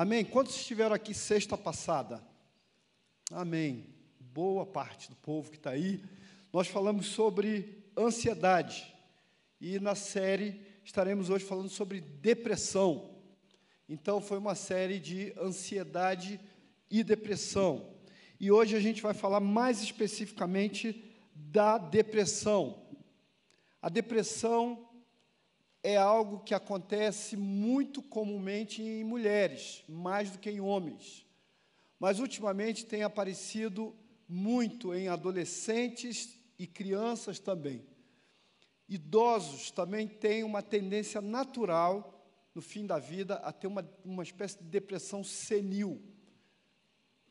Amém? Quantos estiveram aqui sexta passada? Amém. Boa parte do povo que está aí. Nós falamos sobre ansiedade. E na série estaremos hoje falando sobre depressão. Então, foi uma série de ansiedade e depressão. E hoje a gente vai falar mais especificamente da depressão. A depressão é algo que acontece muito comumente em mulheres, mais do que em homens. Mas ultimamente tem aparecido muito em adolescentes e crianças também. Idosos também têm uma tendência natural, no fim da vida, a ter uma, uma espécie de depressão senil.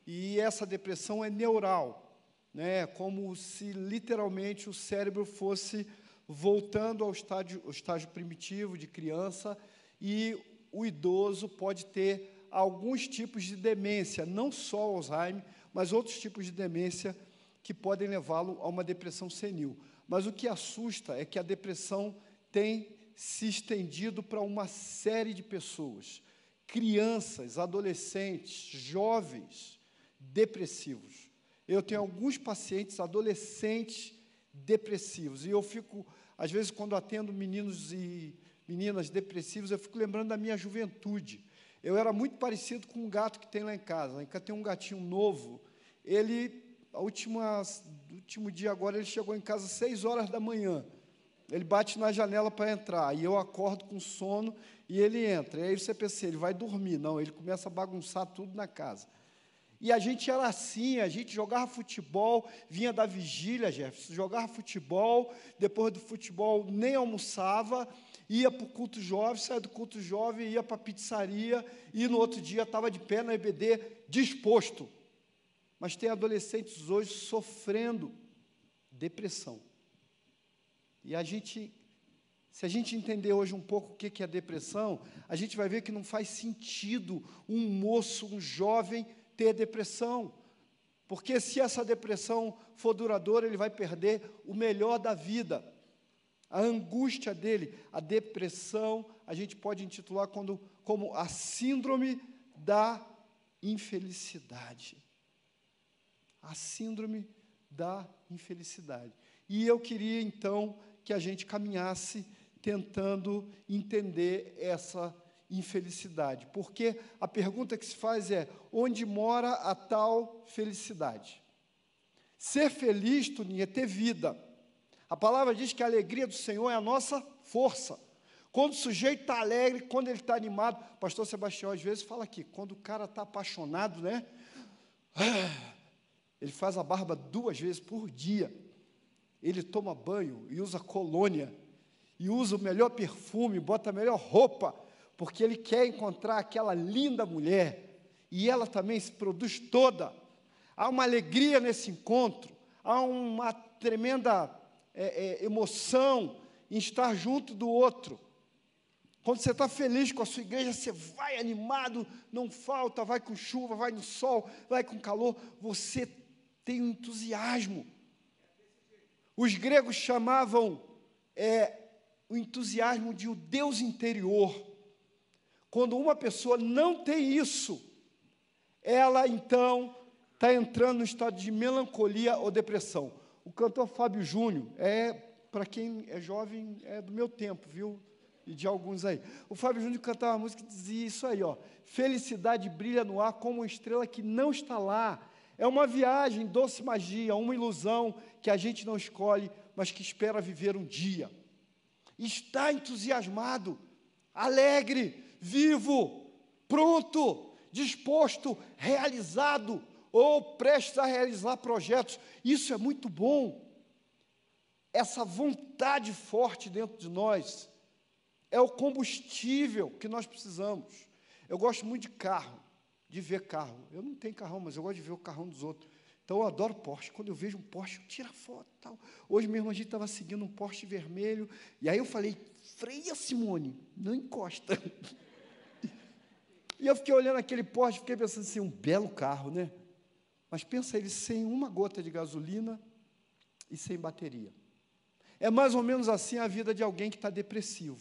E essa depressão é neural, né? como se literalmente o cérebro fosse voltando ao estágio, ao estágio primitivo de criança, e o idoso pode ter alguns tipos de demência, não só Alzheimer, mas outros tipos de demência que podem levá-lo a uma depressão senil. Mas o que assusta é que a depressão tem se estendido para uma série de pessoas, crianças, adolescentes, jovens depressivos. Eu tenho alguns pacientes adolescentes depressivos e eu fico às vezes, quando atendo meninos e meninas depressivos, eu fico lembrando da minha juventude. Eu era muito parecido com um gato que tem lá em casa. Ainda tem um gatinho novo. Ele, a última, último dia agora, ele chegou em casa às seis horas da manhã. Ele bate na janela para entrar. E eu acordo com sono e ele entra. E aí você pensa, ele vai dormir. Não, ele começa a bagunçar tudo na casa. E a gente era assim, a gente jogava futebol, vinha da vigília, Jefferson, jogava futebol, depois do futebol nem almoçava, ia para o culto jovem, saía do culto jovem, ia para a pizzaria, e no outro dia estava de pé na EBD, disposto. Mas tem adolescentes hoje sofrendo depressão. E a gente, se a gente entender hoje um pouco o que é depressão, a gente vai ver que não faz sentido um moço, um jovem, ter depressão, porque se essa depressão for duradoura, ele vai perder o melhor da vida. A angústia dele, a depressão, a gente pode intitular quando, como a síndrome da infelicidade. A síndrome da infelicidade. E eu queria então que a gente caminhasse tentando entender essa infelicidade. Porque a pergunta que se faz é: onde mora a tal felicidade? Ser feliz, Tuninha, é ter vida. A palavra diz que a alegria do Senhor é a nossa força. Quando o sujeito está alegre, quando ele está animado, pastor Sebastião às vezes fala aqui, quando o cara está apaixonado, né? Ele faz a barba duas vezes por dia. Ele toma banho e usa colônia, e usa o melhor perfume, bota a melhor roupa, porque ele quer encontrar aquela linda mulher, e ela também se produz toda. Há uma alegria nesse encontro, há uma tremenda é, é, emoção em estar junto do outro. Quando você está feliz com a sua igreja, você vai animado, não falta, vai com chuva, vai no sol, vai com calor, você tem um entusiasmo. Os gregos chamavam é, o entusiasmo de o Deus interior. Quando uma pessoa não tem isso, ela então está entrando no estado de melancolia ou depressão. O cantor Fábio Júnior é, para quem é jovem, é do meu tempo, viu? E de alguns aí. O Fábio Júnior cantava uma música que dizia isso aí, ó. Felicidade brilha no ar como uma estrela que não está lá. É uma viagem, doce magia, uma ilusão que a gente não escolhe, mas que espera viver um dia. Está entusiasmado, alegre, vivo, pronto, disposto, realizado ou prestes a realizar projetos. Isso é muito bom. Essa vontade forte dentro de nós é o combustível que nós precisamos. Eu gosto muito de carro, de ver carro. Eu não tenho carrão, mas eu gosto de ver o carrão dos outros. Então eu adoro Porsche. Quando eu vejo um Porsche, eu tiro a foto. Tal. Hoje mesmo a gente estava seguindo um Porsche vermelho. E aí eu falei, freia, Simone, não encosta. E eu fiquei olhando aquele Porsche, fiquei pensando assim, um belo carro, né? Mas pensa ele sem uma gota de gasolina e sem bateria. É mais ou menos assim a vida de alguém que está depressivo.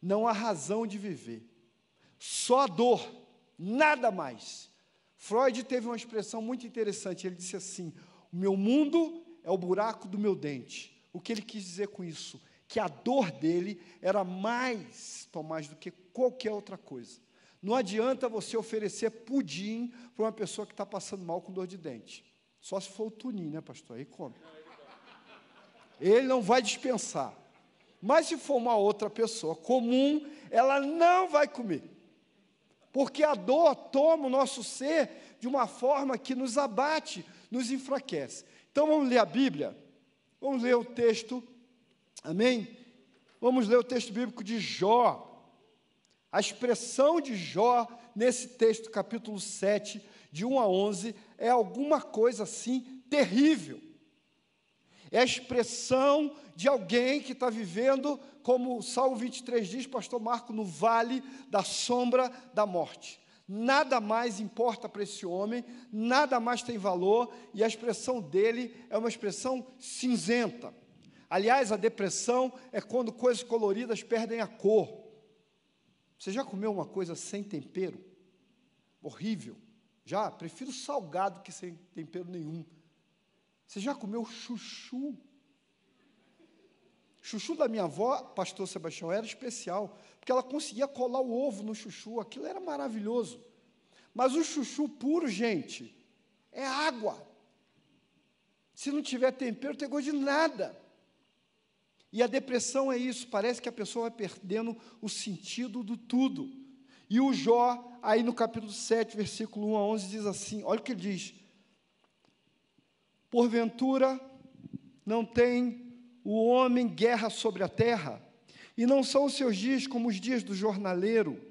Não há razão de viver. Só a dor, nada mais. Freud teve uma expressão muito interessante. Ele disse assim: O meu mundo é o buraco do meu dente. O que ele quis dizer com isso? Que a dor dele era mais, Tomás, do que qualquer outra coisa. Não adianta você oferecer pudim para uma pessoa que está passando mal com dor de dente. Só se for o tunim, né, pastor? Aí come. Ele não vai dispensar. Mas se for uma outra pessoa comum, ela não vai comer. Porque a dor toma o nosso ser de uma forma que nos abate, nos enfraquece. Então vamos ler a Bíblia? Vamos ler o texto, amém? Vamos ler o texto bíblico de Jó. A expressão de Jó nesse texto, capítulo 7, de 1 a 11, é alguma coisa assim terrível. É a expressão de alguém que está vivendo, como o Salmo 23 diz, pastor Marco, no vale da sombra da morte. Nada mais importa para esse homem, nada mais tem valor, e a expressão dele é uma expressão cinzenta. Aliás, a depressão é quando coisas coloridas perdem a cor. Você já comeu uma coisa sem tempero? Horrível. Já? Prefiro salgado que sem tempero nenhum. Você já comeu chuchu? Chuchu da minha avó, pastor Sebastião, era especial, porque ela conseguia colar o ovo no chuchu, aquilo era maravilhoso. Mas o chuchu puro, gente, é água. Se não tiver tempero, não tem gosto de nada. E a depressão é isso, parece que a pessoa vai perdendo o sentido do tudo. E o Jó, aí no capítulo 7, versículo 1 a 11, diz assim: olha o que ele diz. Porventura, não tem o homem guerra sobre a terra, e não são os seus dias como os dias do jornaleiro,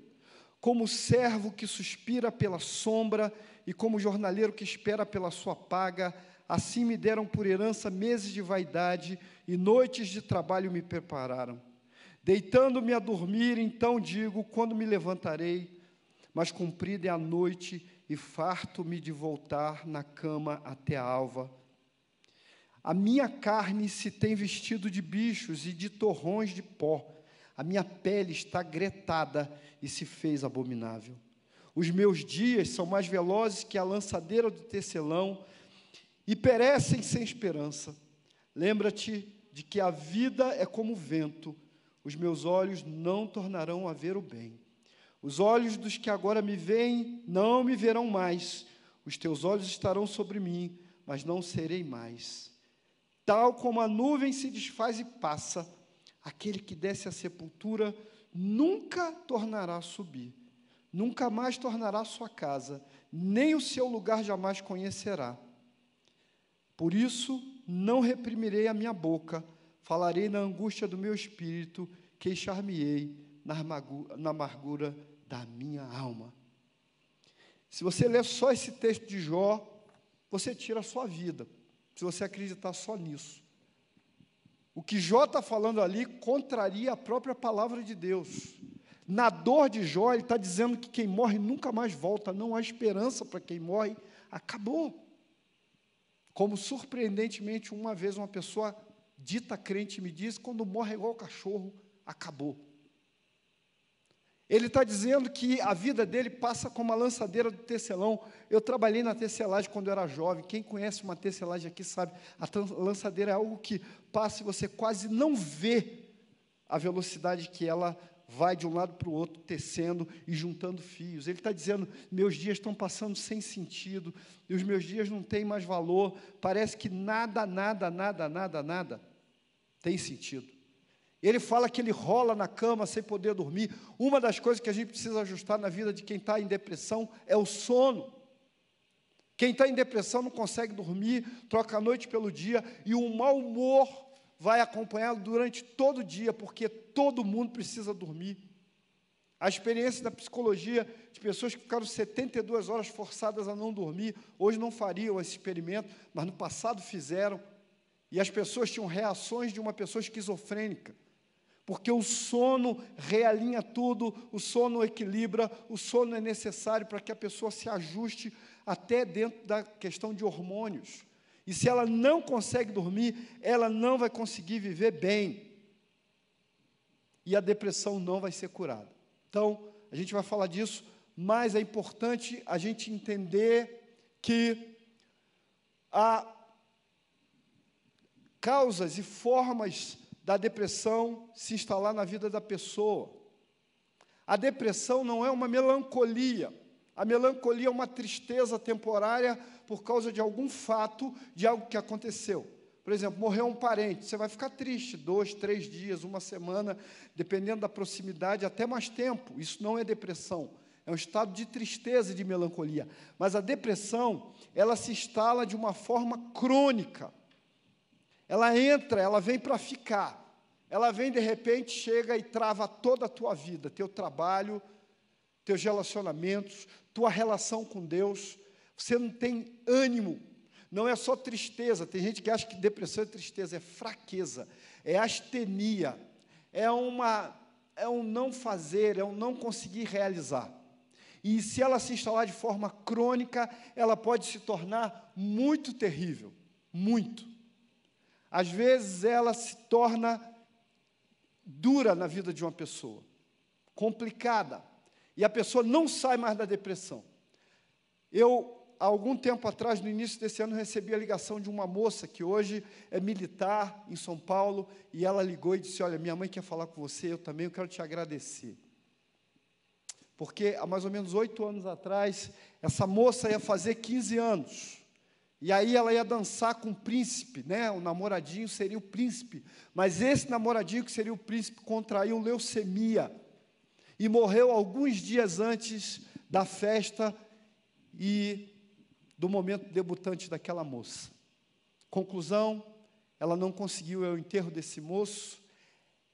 como o servo que suspira pela sombra e como o jornaleiro que espera pela sua paga, assim me deram por herança meses de vaidade e noites de trabalho me prepararam. Deitando-me a dormir, então digo: quando me levantarei? Mas cumprida é a noite e farto-me de voltar na cama até a alva. A minha carne se tem vestido de bichos e de torrões de pó. A minha pele está gretada e se fez abominável. Os meus dias são mais velozes que a lançadeira do tecelão e perecem sem esperança. Lembra-te de que a vida é como vento, os meus olhos não tornarão a ver o bem. Os olhos dos que agora me veem não me verão mais. Os teus olhos estarão sobre mim, mas não serei mais. Tal como a nuvem se desfaz e passa, aquele que desce à sepultura nunca tornará a subir, nunca mais tornará sua casa, nem o seu lugar jamais conhecerá. Por isso, não reprimirei a minha boca, falarei na angústia do meu espírito, queixar-me-ei na amargura da minha alma. Se você ler só esse texto de Jó, você tira a sua vida se você acreditar só nisso. O que Jó está falando ali contraria a própria palavra de Deus. Na dor de Jó, ele está dizendo que quem morre nunca mais volta, não há esperança para quem morre, acabou. Como surpreendentemente, uma vez uma pessoa dita crente me disse: quando morre igual cachorro, acabou. Ele está dizendo que a vida dele passa como a lançadeira do tecelão. Eu trabalhei na tecelagem quando eu era jovem. Quem conhece uma tecelagem aqui sabe, a lançadeira é algo que passa e você quase não vê a velocidade que ela vai de um lado para o outro, tecendo e juntando fios. Ele está dizendo: meus dias estão passando sem sentido, e os meus dias não têm mais valor. Parece que nada, nada, nada, nada, nada tem sentido. Ele fala que ele rola na cama sem poder dormir. Uma das coisas que a gente precisa ajustar na vida de quem está em depressão é o sono. Quem está em depressão não consegue dormir, troca a noite pelo dia e o mau humor vai acompanhá-lo durante todo o dia, porque todo mundo precisa dormir. A experiência da psicologia de pessoas que ficaram 72 horas forçadas a não dormir, hoje não fariam esse experimento, mas no passado fizeram. E as pessoas tinham reações de uma pessoa esquizofrênica porque o sono realinha tudo, o sono equilibra, o sono é necessário para que a pessoa se ajuste até dentro da questão de hormônios. E se ela não consegue dormir, ela não vai conseguir viver bem. E a depressão não vai ser curada. Então, a gente vai falar disso mas é importante a gente entender que há causas e formas da depressão se instalar na vida da pessoa. A depressão não é uma melancolia. A melancolia é uma tristeza temporária por causa de algum fato, de algo que aconteceu. Por exemplo, morreu um parente, você vai ficar triste dois, três dias, uma semana, dependendo da proximidade, até mais tempo. Isso não é depressão, é um estado de tristeza e de melancolia. Mas a depressão, ela se instala de uma forma crônica. Ela entra, ela vem para ficar. Ela vem de repente, chega e trava toda a tua vida, teu trabalho, teus relacionamentos, tua relação com Deus. Você não tem ânimo não é só tristeza, tem gente que acha que depressão é tristeza, é fraqueza, é astenia, é, uma, é um não fazer, é um não conseguir realizar. E se ela se instalar de forma crônica, ela pode se tornar muito terrível, muito. Às vezes ela se torna dura na vida de uma pessoa, complicada, e a pessoa não sai mais da depressão. Eu há algum tempo atrás, no início desse ano, recebi a ligação de uma moça que hoje é militar em São Paulo, e ela ligou e disse: Olha, minha mãe quer falar com você, eu também eu quero te agradecer. Porque há mais ou menos oito anos atrás, essa moça ia fazer 15 anos. E aí ela ia dançar com o príncipe, né? O namoradinho seria o príncipe. Mas esse namoradinho que seria o príncipe contraiu leucemia e morreu alguns dias antes da festa e do momento debutante daquela moça. Conclusão, ela não conseguiu o enterro desse moço,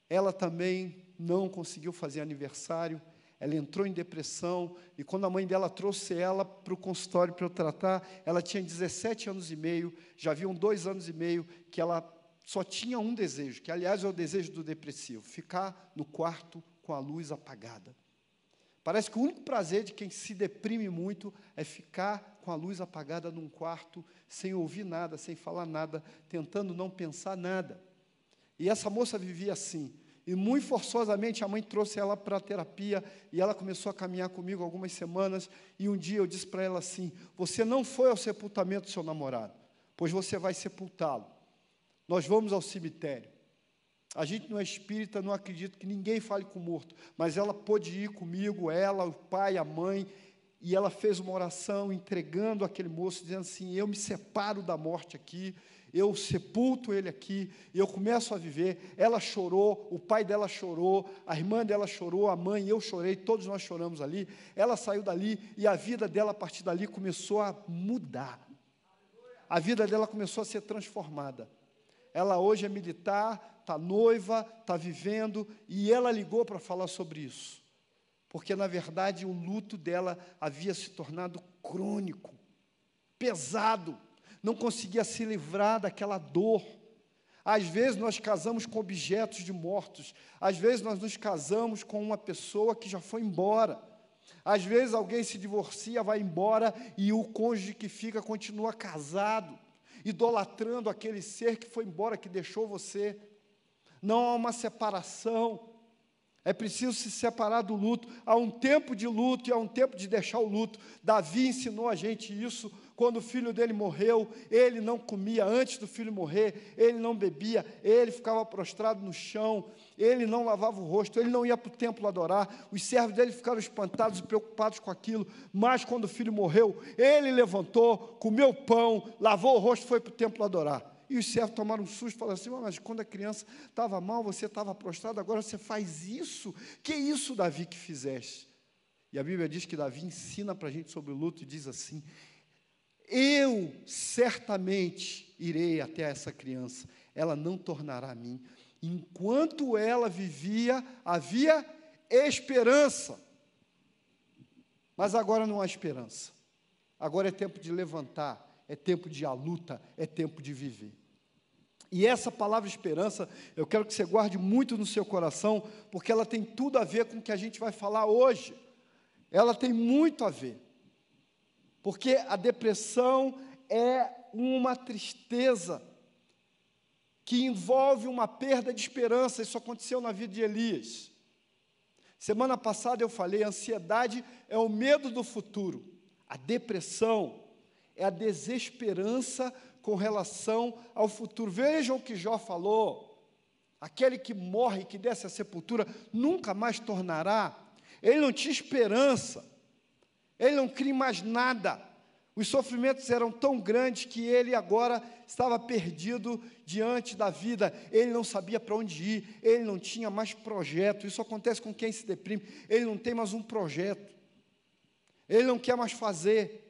ela também não conseguiu fazer aniversário, ela entrou em depressão, e quando a mãe dela trouxe ela para o consultório para eu tratar, ela tinha 17 anos e meio, já haviam dois anos e meio que ela só tinha um desejo, que aliás é o desejo do depressivo, ficar no quarto com a luz apagada. Parece que o único prazer de quem se deprime muito é ficar com a luz apagada num quarto, sem ouvir nada, sem falar nada, tentando não pensar nada. E essa moça vivia assim. E muito forçosamente a mãe trouxe ela para a terapia e ela começou a caminhar comigo algumas semanas. E um dia eu disse para ela assim: Você não foi ao sepultamento do seu namorado, pois você vai sepultá-lo. Nós vamos ao cemitério. A gente não é espírita, não acredita que ninguém fale com o morto, mas ela pôde ir comigo, ela, o pai, a mãe, e ela fez uma oração entregando aquele moço, dizendo assim: Eu me separo da morte aqui, eu sepulto ele aqui, e eu começo a viver. Ela chorou, o pai dela chorou, a irmã dela chorou, a mãe, eu chorei, todos nós choramos ali. Ela saiu dali e a vida dela, a partir dali, começou a mudar. A vida dela começou a ser transformada. Ela hoje é militar, está noiva, está vivendo, e ela ligou para falar sobre isso. Porque, na verdade, o luto dela havia se tornado crônico, pesado, não conseguia se livrar daquela dor. Às vezes nós casamos com objetos de mortos, às vezes nós nos casamos com uma pessoa que já foi embora. Às vezes alguém se divorcia, vai embora e o cônjuge que fica continua casado, idolatrando aquele ser que foi embora, que deixou você não há uma separação. É preciso se separar do luto. Há um tempo de luto e há um tempo de deixar o luto. Davi ensinou a gente isso quando o filho dele morreu. Ele não comia antes do filho morrer, ele não bebia, ele ficava prostrado no chão, ele não lavava o rosto, ele não ia para o templo adorar. Os servos dele ficaram espantados e preocupados com aquilo. Mas quando o filho morreu, ele levantou, comeu pão, lavou o rosto e foi para o templo adorar. E os servos tomaram um susto falaram assim: mas quando a criança estava mal, você estava prostrado, agora você faz isso? Que isso, Davi, que fizeste? E a Bíblia diz que Davi ensina para a gente sobre o luto e diz assim: Eu certamente irei até essa criança, ela não tornará a mim. Enquanto ela vivia, havia esperança. Mas agora não há esperança. Agora é tempo de levantar, é tempo de a luta, é tempo de viver. E essa palavra esperança, eu quero que você guarde muito no seu coração, porque ela tem tudo a ver com o que a gente vai falar hoje. Ela tem muito a ver. Porque a depressão é uma tristeza que envolve uma perda de esperança. Isso aconteceu na vida de Elias. Semana passada eu falei, ansiedade é o medo do futuro. A depressão é a desesperança com relação ao futuro. Vejam o que Jó falou. Aquele que morre, que desce à sepultura, nunca mais tornará. Ele não tinha esperança. Ele não cria mais nada. Os sofrimentos eram tão grandes que ele agora estava perdido diante da vida. Ele não sabia para onde ir, ele não tinha mais projeto. Isso acontece com quem se deprime. Ele não tem mais um projeto. Ele não quer mais fazer.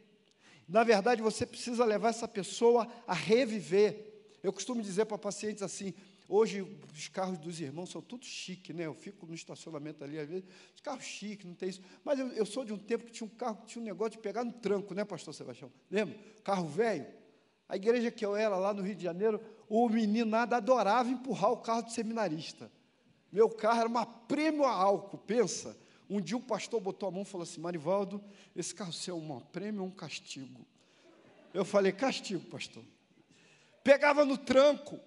Na verdade, você precisa levar essa pessoa a reviver. Eu costumo dizer para pacientes assim: Hoje os carros dos irmãos são todos chique, né? Eu fico no estacionamento ali, às vezes, os carros chiques, não tem isso. Mas eu, eu, sou de um tempo que tinha um carro que tinha um negócio de pegar no tranco, né, pastor Sebastião? Lembra? Carro velho. A igreja que eu era lá no Rio de Janeiro, o menino nada adorava empurrar o carro do seminarista. Meu carro era uma prêmio a álcool, pensa. Um dia o pastor botou a mão e falou assim: Marivaldo, esse carro seu é uma prêmio ou um castigo? Eu falei: castigo, pastor. Pegava no tranco.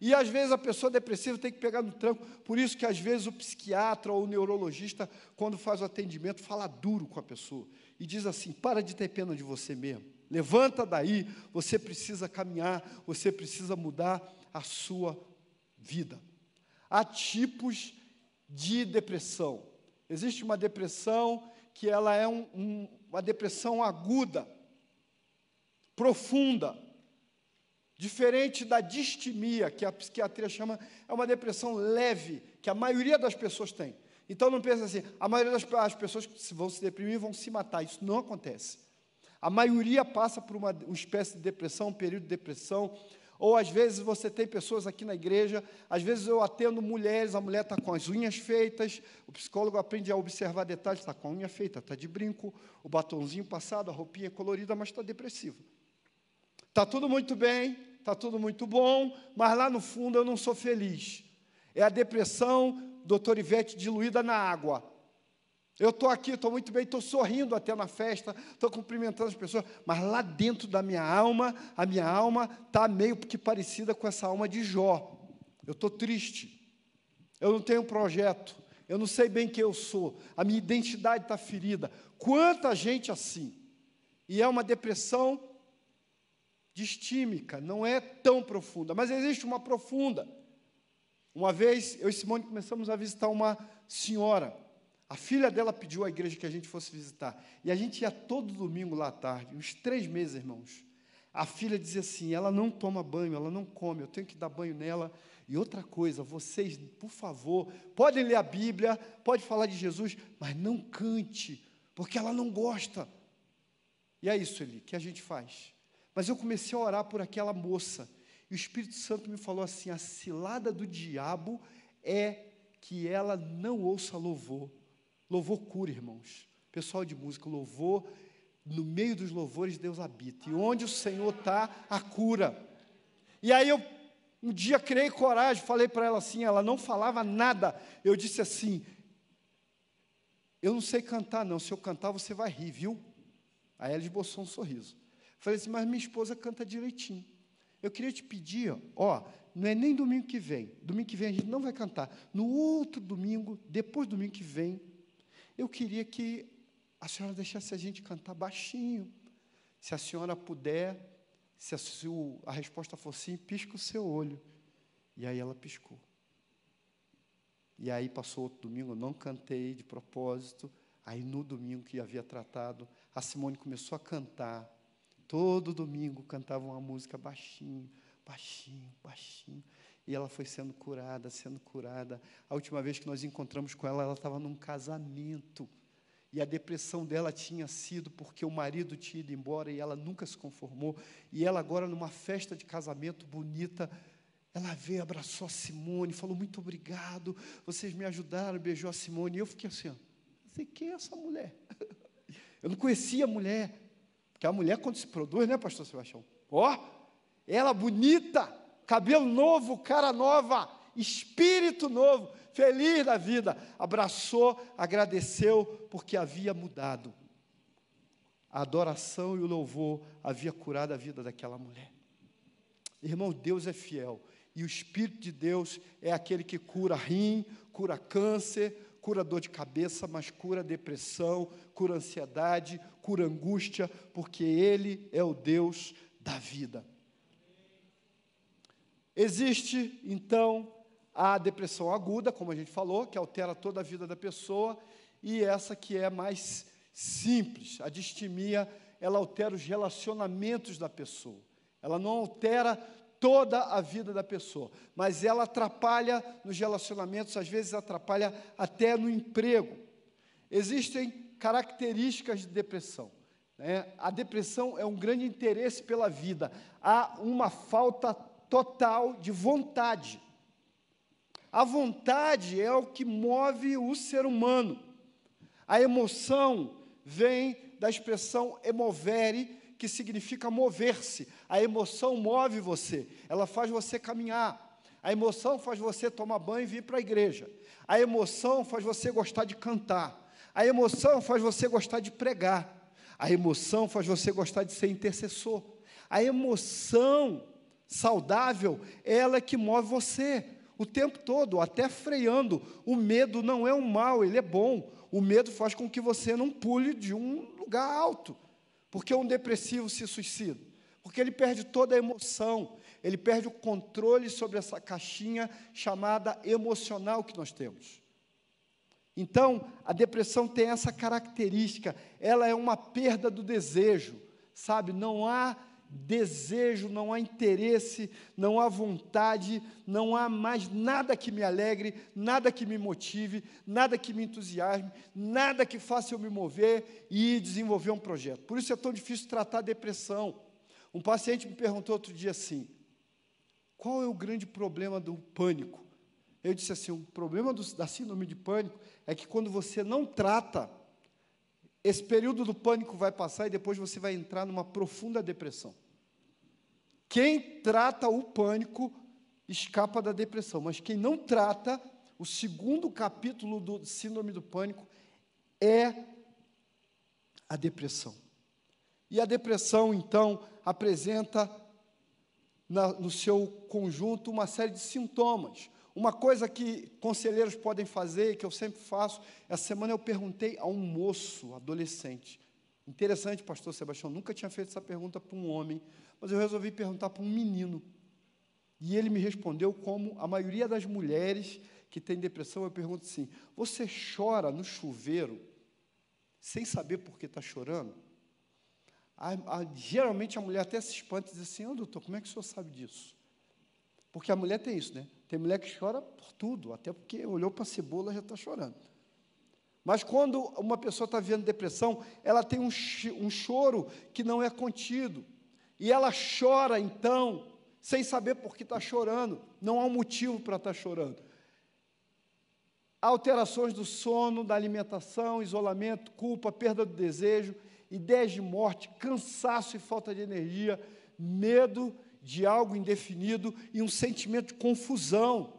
E às vezes a pessoa depressiva tem que pegar no tranco. Por isso que às vezes o psiquiatra ou o neurologista, quando faz o atendimento, fala duro com a pessoa e diz assim: para de ter pena de você mesmo. Levanta daí, você precisa caminhar, você precisa mudar a sua vida. Há tipos de depressão. Existe uma depressão que ela é um, um, uma depressão aguda, profunda, Diferente da distimia, que a psiquiatria chama, é uma depressão leve, que a maioria das pessoas tem. Então não pensa assim, a maioria das pessoas que vão se deprimir vão se matar. Isso não acontece. A maioria passa por uma, uma espécie de depressão, um período de depressão, ou às vezes você tem pessoas aqui na igreja, às vezes eu atendo mulheres, a mulher está com as unhas feitas, o psicólogo aprende a observar detalhes, está com a unha feita, está de brinco, o batonzinho passado, a roupinha colorida, mas está depressivo. Está tudo muito bem, está tudo muito bom, mas lá no fundo eu não sou feliz. É a depressão, doutor Ivete, diluída na água. Eu estou aqui, estou muito bem, estou sorrindo até na festa, estou cumprimentando as pessoas, mas lá dentro da minha alma, a minha alma está meio que parecida com essa alma de Jó. Eu estou triste, eu não tenho projeto, eu não sei bem quem eu sou, a minha identidade está ferida. Quanta gente assim! E é uma depressão distímica, não é tão profunda, mas existe uma profunda. Uma vez, eu e Simone começamos a visitar uma senhora. A filha dela pediu à igreja que a gente fosse visitar. E a gente ia todo domingo lá à tarde, uns três meses, irmãos. A filha dizia assim: ela não toma banho, ela não come, eu tenho que dar banho nela. E outra coisa, vocês, por favor, podem ler a Bíblia, pode falar de Jesus, mas não cante, porque ela não gosta. E é isso, Eli, que a gente faz. Mas eu comecei a orar por aquela moça. E o Espírito Santo me falou assim: a cilada do diabo é que ela não ouça louvor. Louvor cura, irmãos. Pessoal de música, louvor, no meio dos louvores Deus habita. E onde o Senhor está, a cura. E aí eu um dia criei coragem, falei para ela assim, ela não falava nada. Eu disse assim: Eu não sei cantar, não. Se eu cantar, você vai rir, viu? Aí ela esboçou um sorriso. Falei assim, mas minha esposa canta direitinho. Eu queria te pedir, ó, não é nem domingo que vem. Domingo que vem a gente não vai cantar. No outro domingo, depois do domingo que vem, eu queria que a senhora deixasse a gente cantar baixinho. Se a senhora puder, se a, se a resposta for sim, pisca o seu olho. E aí ela piscou. E aí passou outro domingo, eu não cantei de propósito. Aí no domingo que havia tratado, a Simone começou a cantar. Todo domingo cantava uma música baixinho, baixinho, baixinho. E ela foi sendo curada, sendo curada. A última vez que nós encontramos com ela, ela estava num casamento. E a depressão dela tinha sido porque o marido tinha ido embora e ela nunca se conformou. E ela, agora, numa festa de casamento bonita, ela veio, abraçou a Simone, falou: Muito obrigado, vocês me ajudaram, beijou a Simone. E eu fiquei assim: sei quem é essa mulher? Eu não conhecia a mulher. Porque a mulher, quando se produz, né, pastor Sebastião? Ó, oh, ela bonita, cabelo novo, cara nova, espírito novo, feliz da vida. Abraçou, agradeceu, porque havia mudado. A adoração e o louvor havia curado a vida daquela mulher. Irmão, Deus é fiel. E o Espírito de Deus é aquele que cura rim, cura câncer, cura dor de cabeça, mas cura depressão, cura ansiedade, cura angústia, porque Ele é o Deus da vida. Existe, então, a depressão aguda, como a gente falou, que altera toda a vida da pessoa, e essa que é mais simples, a distimia, ela altera os relacionamentos da pessoa. Ela não altera toda a vida da pessoa, mas ela atrapalha nos relacionamentos, às vezes atrapalha até no emprego. Existem características de depressão. Né? A depressão é um grande interesse pela vida, há uma falta total de vontade. A vontade é o que move o ser humano. A emoção vem da expressão emovere, que significa mover-se. A emoção move você, ela faz você caminhar. A emoção faz você tomar banho e vir para a igreja. A emoção faz você gostar de cantar. A emoção faz você gostar de pregar. A emoção faz você gostar de ser intercessor. A emoção saudável, ela é que move você o tempo todo, até freando. O medo não é um mal, ele é bom. O medo faz com que você não pule de um lugar alto. Porque um depressivo se suicida? Porque ele perde toda a emoção, ele perde o controle sobre essa caixinha chamada emocional que nós temos. Então, a depressão tem essa característica, ela é uma perda do desejo, sabe? Não há desejo, não há interesse, não há vontade, não há mais nada que me alegre, nada que me motive, nada que me entusiasme, nada que faça eu me mover e desenvolver um projeto. Por isso é tão difícil tratar a depressão. Um paciente me perguntou outro dia assim: qual é o grande problema do pânico? Eu disse assim: o problema do, da síndrome de pânico é que quando você não trata, esse período do pânico vai passar e depois você vai entrar numa profunda depressão. Quem trata o pânico escapa da depressão, mas quem não trata, o segundo capítulo do síndrome do pânico é a depressão. E a depressão, então, apresenta na, no seu conjunto uma série de sintomas. Uma coisa que conselheiros podem fazer, que eu sempre faço, essa semana eu perguntei a um moço, adolescente. Interessante, pastor Sebastião, nunca tinha feito essa pergunta para um homem, mas eu resolvi perguntar para um menino. E ele me respondeu como a maioria das mulheres que têm depressão, eu pergunto assim: você chora no chuveiro sem saber por que está chorando? A, a, geralmente a mulher até se espanta e diz assim: Ô oh, doutor, como é que o senhor sabe disso? Porque a mulher tem isso, né? Tem mulher que chora por tudo, até porque olhou para a cebola já está chorando. Mas quando uma pessoa está vivendo depressão, ela tem um, um choro que não é contido. E ela chora, então, sem saber por que está chorando. Não há um motivo para estar tá chorando. Alterações do sono, da alimentação, isolamento, culpa, perda do desejo, ideias de morte, cansaço e falta de energia, medo de algo indefinido e um sentimento de confusão.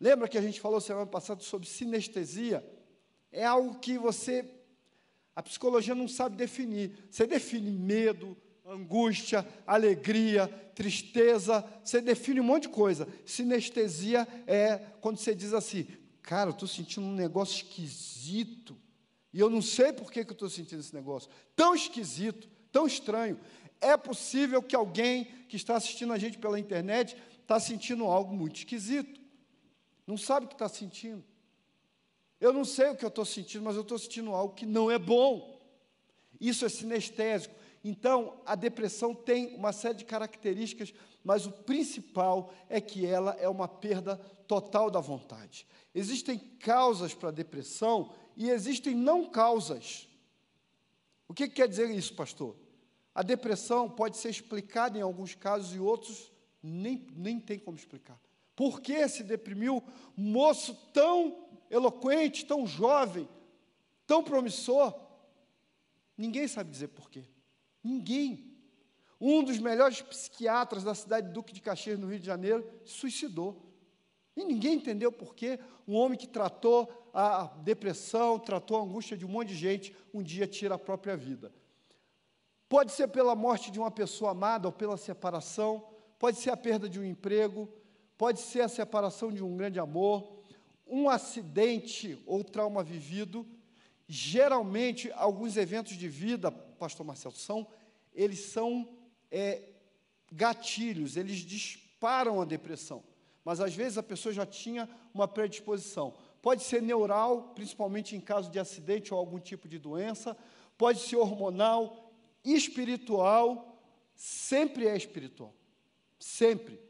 Lembra que a gente falou semana passada sobre sinestesia? É algo que você, a psicologia não sabe definir. Você define medo, angústia, alegria, tristeza, você define um monte de coisa. Sinestesia é quando você diz assim, cara, eu estou sentindo um negócio esquisito, e eu não sei por que, que eu estou sentindo esse negócio, tão esquisito, tão estranho. É possível que alguém que está assistindo a gente pela internet está sentindo algo muito esquisito. Não sabe o que está sentindo. Eu não sei o que eu estou sentindo, mas eu estou sentindo algo que não é bom. Isso é sinestésico. Então, a depressão tem uma série de características, mas o principal é que ela é uma perda total da vontade. Existem causas para a depressão e existem não causas. O que, que quer dizer isso, pastor? A depressão pode ser explicada em alguns casos e outros nem, nem tem como explicar. Por que se deprimiu moço tão eloquente, tão jovem, tão promissor? Ninguém sabe dizer por quê. Ninguém. Um dos melhores psiquiatras da cidade de Duque de Caxias, no Rio de Janeiro, suicidou. E ninguém entendeu por quê. Um homem que tratou a depressão, tratou a angústia de um monte de gente, um dia tira a própria vida. Pode ser pela morte de uma pessoa amada ou pela separação, pode ser a perda de um emprego, pode ser a separação de um grande amor. um acidente ou trauma vivido, geralmente alguns eventos de vida, Pastor Marcelo, são eles são é, gatilhos, eles disparam a depressão. Mas às vezes a pessoa já tinha uma predisposição. Pode ser neural, principalmente em caso de acidente ou algum tipo de doença, pode ser hormonal, espiritual, sempre é espiritual. Sempre.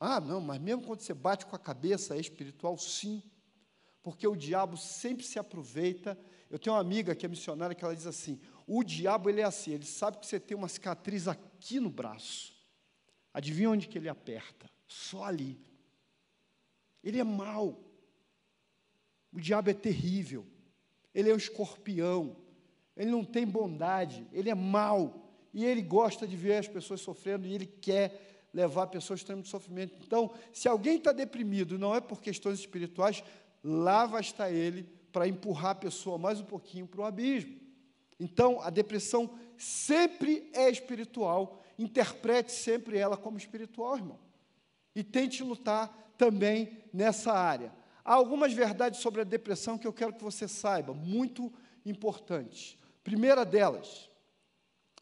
Ah, não, mas mesmo quando você bate com a cabeça, é espiritual? Sim. Porque o diabo sempre se aproveita. Eu tenho uma amiga que é missionária que ela diz assim: o diabo ele é assim, ele sabe que você tem uma cicatriz aqui no braço. Adivinha onde que ele aperta? Só ali. Ele é mau. O diabo é terrível. Ele é um escorpião. Ele não tem bondade. Ele é mau. E ele gosta de ver as pessoas sofrendo e ele quer levar a pessoa ao extremo de sofrimento. Então, se alguém está deprimido, não é por questões espirituais, lá vai estar ele para empurrar a pessoa mais um pouquinho para o abismo. Então, a depressão sempre é espiritual. Interprete sempre ela como espiritual, irmão. E tente lutar também nessa área. Há algumas verdades sobre a depressão que eu quero que você saiba, muito importantes. Primeira delas,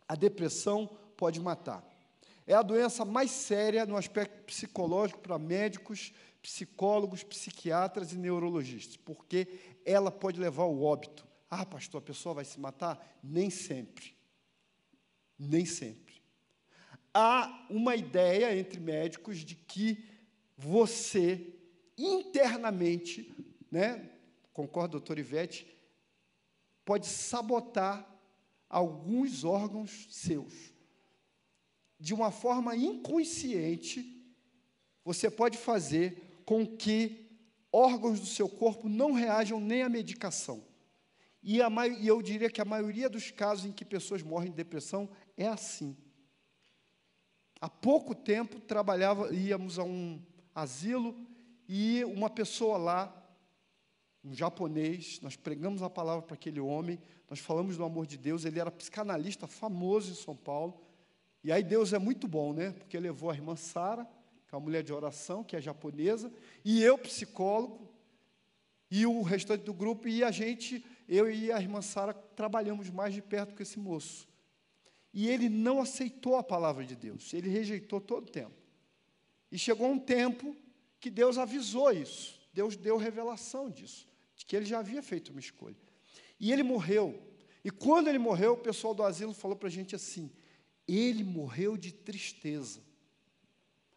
a depressão pode matar. É a doença mais séria no aspecto psicológico para médicos, psicólogos, psiquiatras e neurologistas, porque ela pode levar ao óbito. Ah, pastor, a pessoa vai se matar? Nem sempre. Nem sempre. Há uma ideia entre médicos de que você internamente, né, concorda, doutor Ivete, pode sabotar alguns órgãos seus. De uma forma inconsciente, você pode fazer com que órgãos do seu corpo não reajam nem à medicação. E, a, e eu diria que a maioria dos casos em que pessoas morrem de depressão é assim. Há pouco tempo trabalhava, íamos a um asilo e uma pessoa lá, um japonês, nós pregamos a palavra para aquele homem, nós falamos do amor de Deus, ele era psicanalista famoso em São Paulo. E aí Deus é muito bom, né? Porque levou a irmã Sara, que é uma mulher de oração, que é japonesa, e eu, psicólogo, e o restante do grupo, e a gente, eu e a irmã Sara, trabalhamos mais de perto com esse moço. E ele não aceitou a palavra de Deus, ele rejeitou todo o tempo. E chegou um tempo que Deus avisou isso, Deus deu revelação disso, que ele já havia feito uma escolha. E ele morreu. E quando ele morreu, o pessoal do asilo falou para a gente assim: ele morreu de tristeza.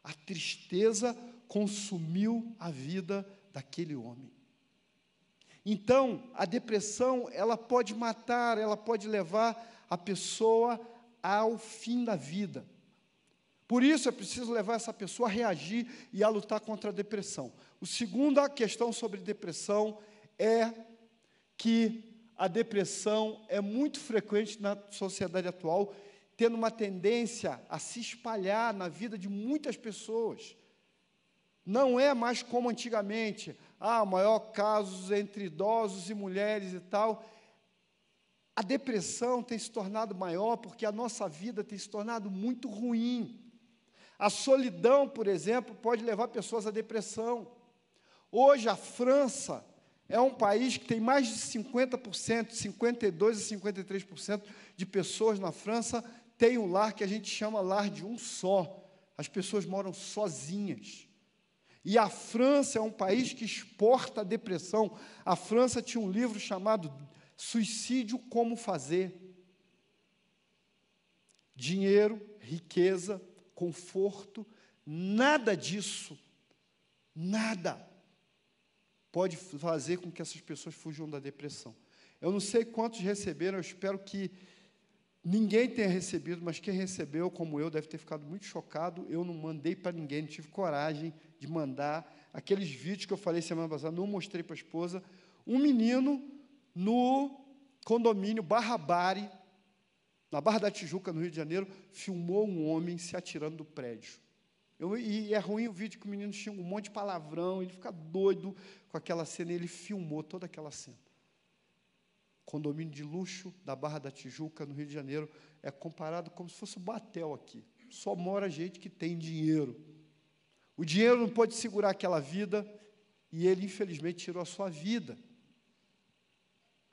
A tristeza consumiu a vida daquele homem. Então, a depressão, ela pode matar, ela pode levar a pessoa ao fim da vida. Por isso é preciso levar essa pessoa a reagir e a lutar contra a depressão. O segunda questão sobre depressão é que a depressão é muito frequente na sociedade atual, tendo uma tendência a se espalhar na vida de muitas pessoas. Não é mais como antigamente, ah, maior casos entre idosos e mulheres e tal. A depressão tem se tornado maior porque a nossa vida tem se tornado muito ruim. A solidão, por exemplo, pode levar pessoas à depressão. Hoje, a França é um país que tem mais de 50%, 52% a 53% de pessoas na França têm um lar que a gente chama lar de um só. As pessoas moram sozinhas. E a França é um país que exporta a depressão. A França tinha um livro chamado Suicídio Como Fazer. Dinheiro, riqueza, conforto, nada disso, nada pode fazer com que essas pessoas fujam da depressão. Eu não sei quantos receberam, eu espero que ninguém tenha recebido, mas quem recebeu, como eu, deve ter ficado muito chocado. Eu não mandei para ninguém, não tive coragem de mandar. Aqueles vídeos que eu falei semana passada, não mostrei para a esposa. Um menino no condomínio Barrabari, na Barra da Tijuca, no Rio de Janeiro, filmou um homem se atirando do prédio. Eu, e é ruim o vídeo que o menino xinga um monte de palavrão, ele fica doido com aquela cena, ele filmou toda aquela cena. Condomínio de luxo da Barra da Tijuca, no Rio de Janeiro, é comparado como se fosse o Batel aqui. Só mora gente que tem dinheiro. O dinheiro não pode segurar aquela vida, e ele, infelizmente, tirou a sua vida.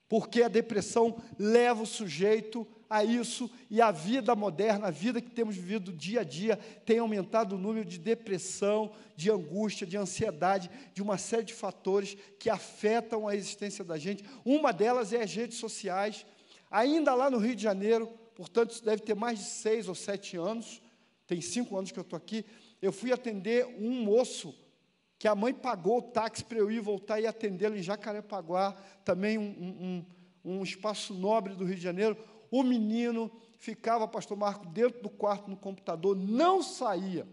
Porque a depressão leva o sujeito a isso, e a vida moderna, a vida que temos vivido dia a dia, tem aumentado o número de depressão, de angústia, de ansiedade, de uma série de fatores que afetam a existência da gente. Uma delas é as redes sociais. Ainda lá no Rio de Janeiro, portanto, isso deve ter mais de seis ou sete anos, tem cinco anos que eu estou aqui, eu fui atender um moço que a mãe pagou o táxi para eu ir voltar e atendê-lo em Jacarepaguá, também um, um, um espaço nobre do Rio de Janeiro. O menino ficava, pastor Marco, dentro do quarto no computador, não saía.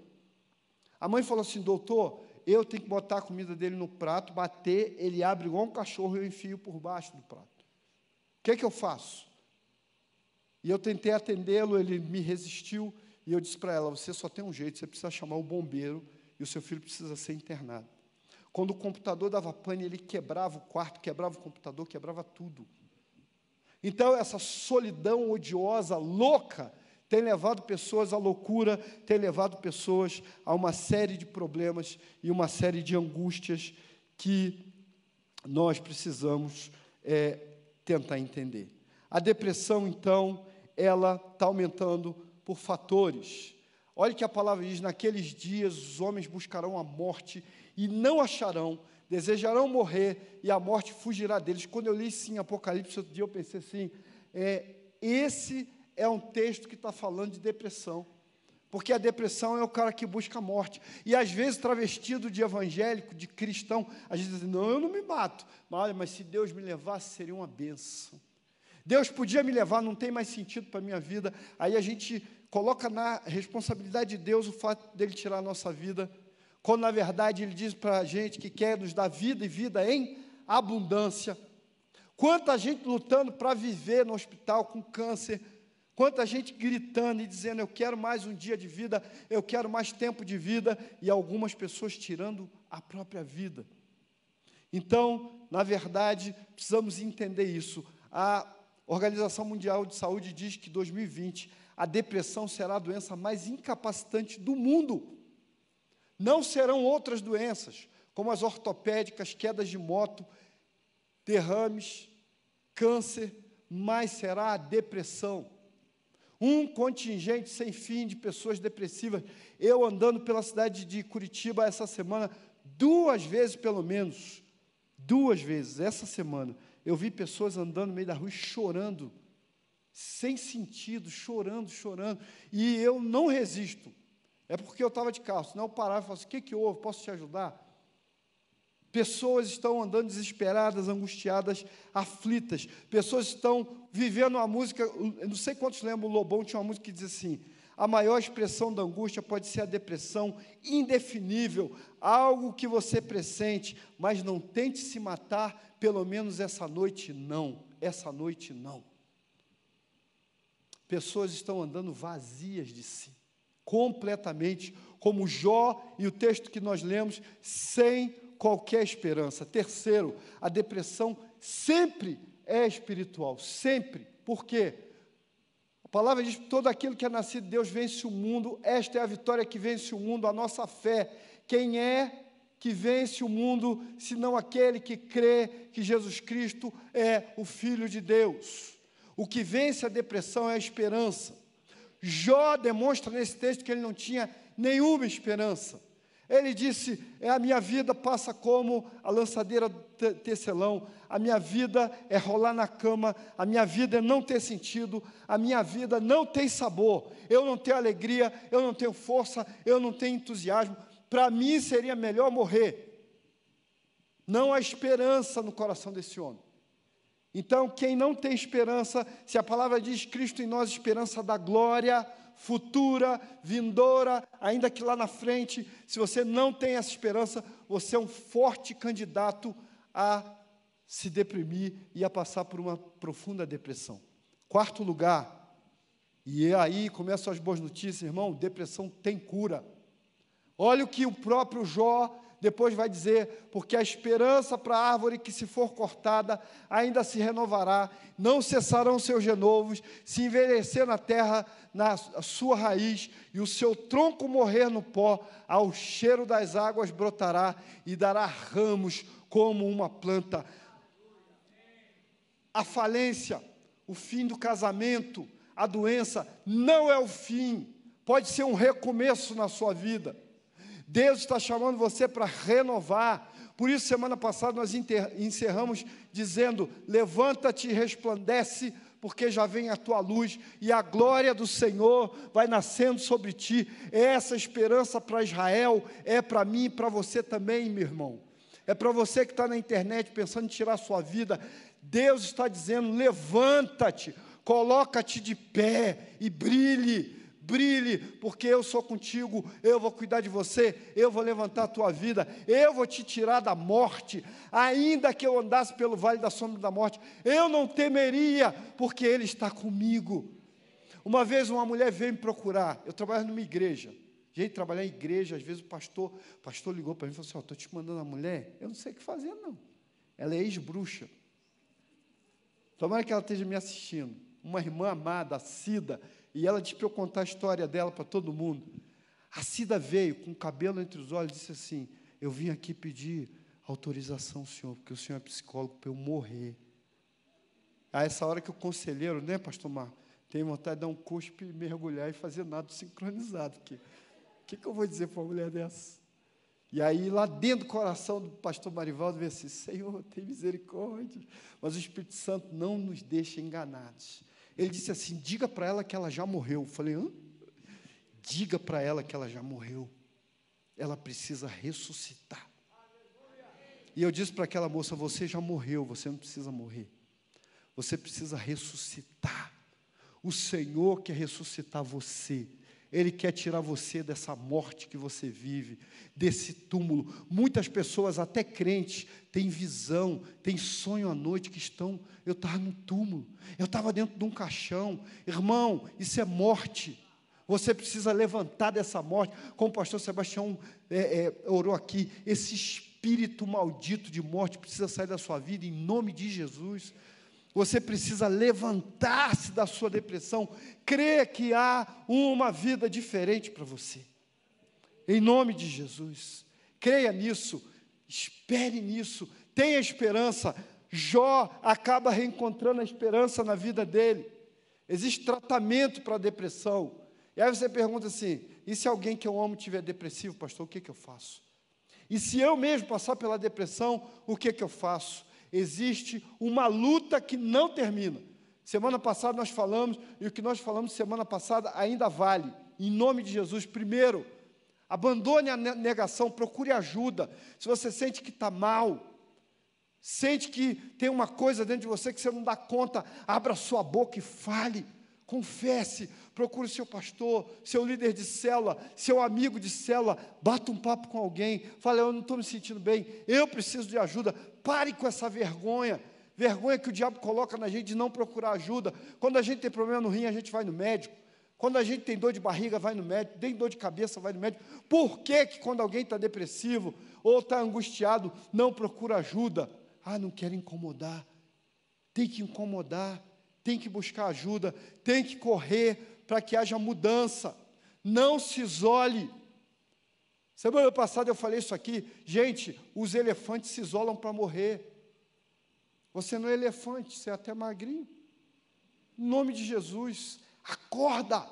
A mãe falou assim: doutor, eu tenho que botar a comida dele no prato, bater, ele abre igual um cachorro e eu enfio por baixo do prato. O que é que eu faço? E eu tentei atendê-lo, ele me resistiu, e eu disse para ela: você só tem um jeito, você precisa chamar o bombeiro e o seu filho precisa ser internado. Quando o computador dava pane, ele quebrava o quarto, quebrava o computador, quebrava tudo. Então, essa solidão odiosa, louca, tem levado pessoas à loucura, tem levado pessoas a uma série de problemas e uma série de angústias que nós precisamos é, tentar entender. A depressão, então, ela está aumentando por fatores Olha que a palavra diz: naqueles dias os homens buscarão a morte e não acharão, desejarão morrer e a morte fugirá deles. Quando eu li em Apocalipse, outro dia eu pensei assim: é, esse é um texto que está falando de depressão. Porque a depressão é o cara que busca a morte. E às vezes, travestido de evangélico, de cristão, a gente diz assim, não, eu não me mato. Mas, olha, mas se Deus me levasse, seria uma benção. Deus podia me levar, não tem mais sentido para a minha vida. Aí a gente coloca na responsabilidade de Deus o fato dele tirar a nossa vida, quando na verdade ele diz para a gente que quer nos dar vida e vida em abundância. Quanta gente lutando para viver no hospital com câncer, quanta gente gritando e dizendo: Eu quero mais um dia de vida, eu quero mais tempo de vida, e algumas pessoas tirando a própria vida. Então, na verdade, precisamos entender isso. A Organização Mundial de Saúde diz que 2020 a depressão será a doença mais incapacitante do mundo. Não serão outras doenças, como as ortopédicas, quedas de moto, derrames, câncer, mas será a depressão. Um contingente sem fim de pessoas depressivas. Eu andando pela cidade de Curitiba essa semana, duas vezes pelo menos, duas vezes essa semana, eu vi pessoas andando no meio da rua chorando sem sentido, chorando, chorando, e eu não resisto. É porque eu estava de carro, senão eu parava e falava assim, o que, que houve, posso te ajudar? Pessoas estão andando desesperadas, angustiadas, aflitas. Pessoas estão vivendo uma música, não sei quantos lembram, o Lobão tinha uma música que diz assim, a maior expressão da angústia pode ser a depressão indefinível, algo que você pressente, mas não tente se matar, pelo menos essa noite não, essa noite não. Pessoas estão andando vazias de si, completamente, como Jó e o texto que nós lemos, sem qualquer esperança. Terceiro, a depressão sempre é espiritual, sempre. Por quê? A palavra diz: todo aquilo que é nascido de Deus vence o mundo, esta é a vitória que vence o mundo, a nossa fé. Quem é que vence o mundo, senão aquele que crê que Jesus Cristo é o Filho de Deus? O que vence a depressão é a esperança. Jó demonstra nesse texto que ele não tinha nenhuma esperança. Ele disse: é, A minha vida passa como a lançadeira tecelão, a minha vida é rolar na cama, a minha vida é não ter sentido, a minha vida não tem sabor, eu não tenho alegria, eu não tenho força, eu não tenho entusiasmo. Para mim seria melhor morrer. Não há esperança no coração desse homem. Então, quem não tem esperança, se a palavra diz Cristo em nós, esperança da glória futura, vindoura, ainda que lá na frente, se você não tem essa esperança, você é um forte candidato a se deprimir e a passar por uma profunda depressão. Quarto lugar, e aí começam as boas notícias, irmão: depressão tem cura. Olha o que o próprio Jó Depois vai dizer: porque a esperança para a árvore que se for cortada ainda se renovará, não cessarão seus renovos, se envelhecer na terra na sua raiz e o seu tronco morrer no pó, ao cheiro das águas brotará e dará ramos como uma planta. A falência, o fim do casamento, a doença não é o fim, pode ser um recomeço na sua vida. Deus está chamando você para renovar. Por isso, semana passada nós encerramos dizendo: levanta-te e resplandece, porque já vem a tua luz e a glória do Senhor vai nascendo sobre ti. Essa esperança para Israel é para mim e para você também, meu irmão. É para você que está na internet pensando em tirar a sua vida. Deus está dizendo: levanta-te, coloca-te de pé e brilhe brilhe, porque eu sou contigo, eu vou cuidar de você, eu vou levantar a tua vida, eu vou te tirar da morte, ainda que eu andasse pelo vale da sombra da morte, eu não temeria, porque Ele está comigo. Uma vez uma mulher veio me procurar, eu trabalho numa igreja, gente, trabalhar em igreja, às vezes o pastor, o pastor ligou para mim e falou assim, estou te mandando a mulher, eu não sei o que fazer não, ela é ex-bruxa, tomara que ela esteja me assistindo, uma irmã amada, Cida, e ela disse para eu contar a história dela para todo mundo. A Cida veio com o cabelo entre os olhos e disse assim: Eu vim aqui pedir autorização, senhor, porque o senhor é psicólogo para eu morrer. A essa hora que o conselheiro, né, pastor Marco, tem vontade de dar um cuspe, mergulhar e fazer nada sincronizado. O que, que eu vou dizer para uma mulher dessa? E aí, lá dentro do coração do pastor Marivaldo, vê assim: Senhor, tem misericórdia. Mas o Espírito Santo não nos deixa enganados. Ele disse assim: diga para ela que ela já morreu. Eu falei: hã? Diga para ela que ela já morreu. Ela precisa ressuscitar. E eu disse para aquela moça: você já morreu, você não precisa morrer. Você precisa ressuscitar. O Senhor quer ressuscitar você. Ele quer tirar você dessa morte que você vive, desse túmulo. Muitas pessoas, até crentes, têm visão, têm sonho à noite que estão. Eu estava no túmulo, eu estava dentro de um caixão. Irmão, isso é morte. Você precisa levantar dessa morte. Como o pastor Sebastião é, é, orou aqui, esse espírito maldito de morte precisa sair da sua vida em nome de Jesus. Você precisa levantar-se da sua depressão, crer que há uma vida diferente para você. Em nome de Jesus. Creia nisso, espere nisso, tenha esperança. Jó acaba reencontrando a esperança na vida dele. Existe tratamento para a depressão. E aí você pergunta assim: e se alguém que eu amo tiver depressivo, pastor, o que, que eu faço? E se eu mesmo passar pela depressão, o que, que eu faço? Existe uma luta que não termina. Semana passada nós falamos, e o que nós falamos semana passada ainda vale. Em nome de Jesus, primeiro, abandone a negação, procure ajuda. Se você sente que está mal, sente que tem uma coisa dentro de você que você não dá conta, abra sua boca e fale. Confesse, procure seu pastor, seu líder de célula, seu amigo de célula, bata um papo com alguém, fale, eu não estou me sentindo bem, eu preciso de ajuda. Pare com essa vergonha, vergonha que o diabo coloca na gente de não procurar ajuda. Quando a gente tem problema no rim, a gente vai no médico. Quando a gente tem dor de barriga, vai no médico. Tem dor de cabeça, vai no médico. Por que, que quando alguém está depressivo ou está angustiado, não procura ajuda? Ah, não quero incomodar. Tem que incomodar, tem que buscar ajuda, tem que correr para que haja mudança. Não se isole. Semana passada eu falei isso aqui. Gente, os elefantes se isolam para morrer. Você não é elefante, você é até magrinho. Em nome de Jesus, acorda.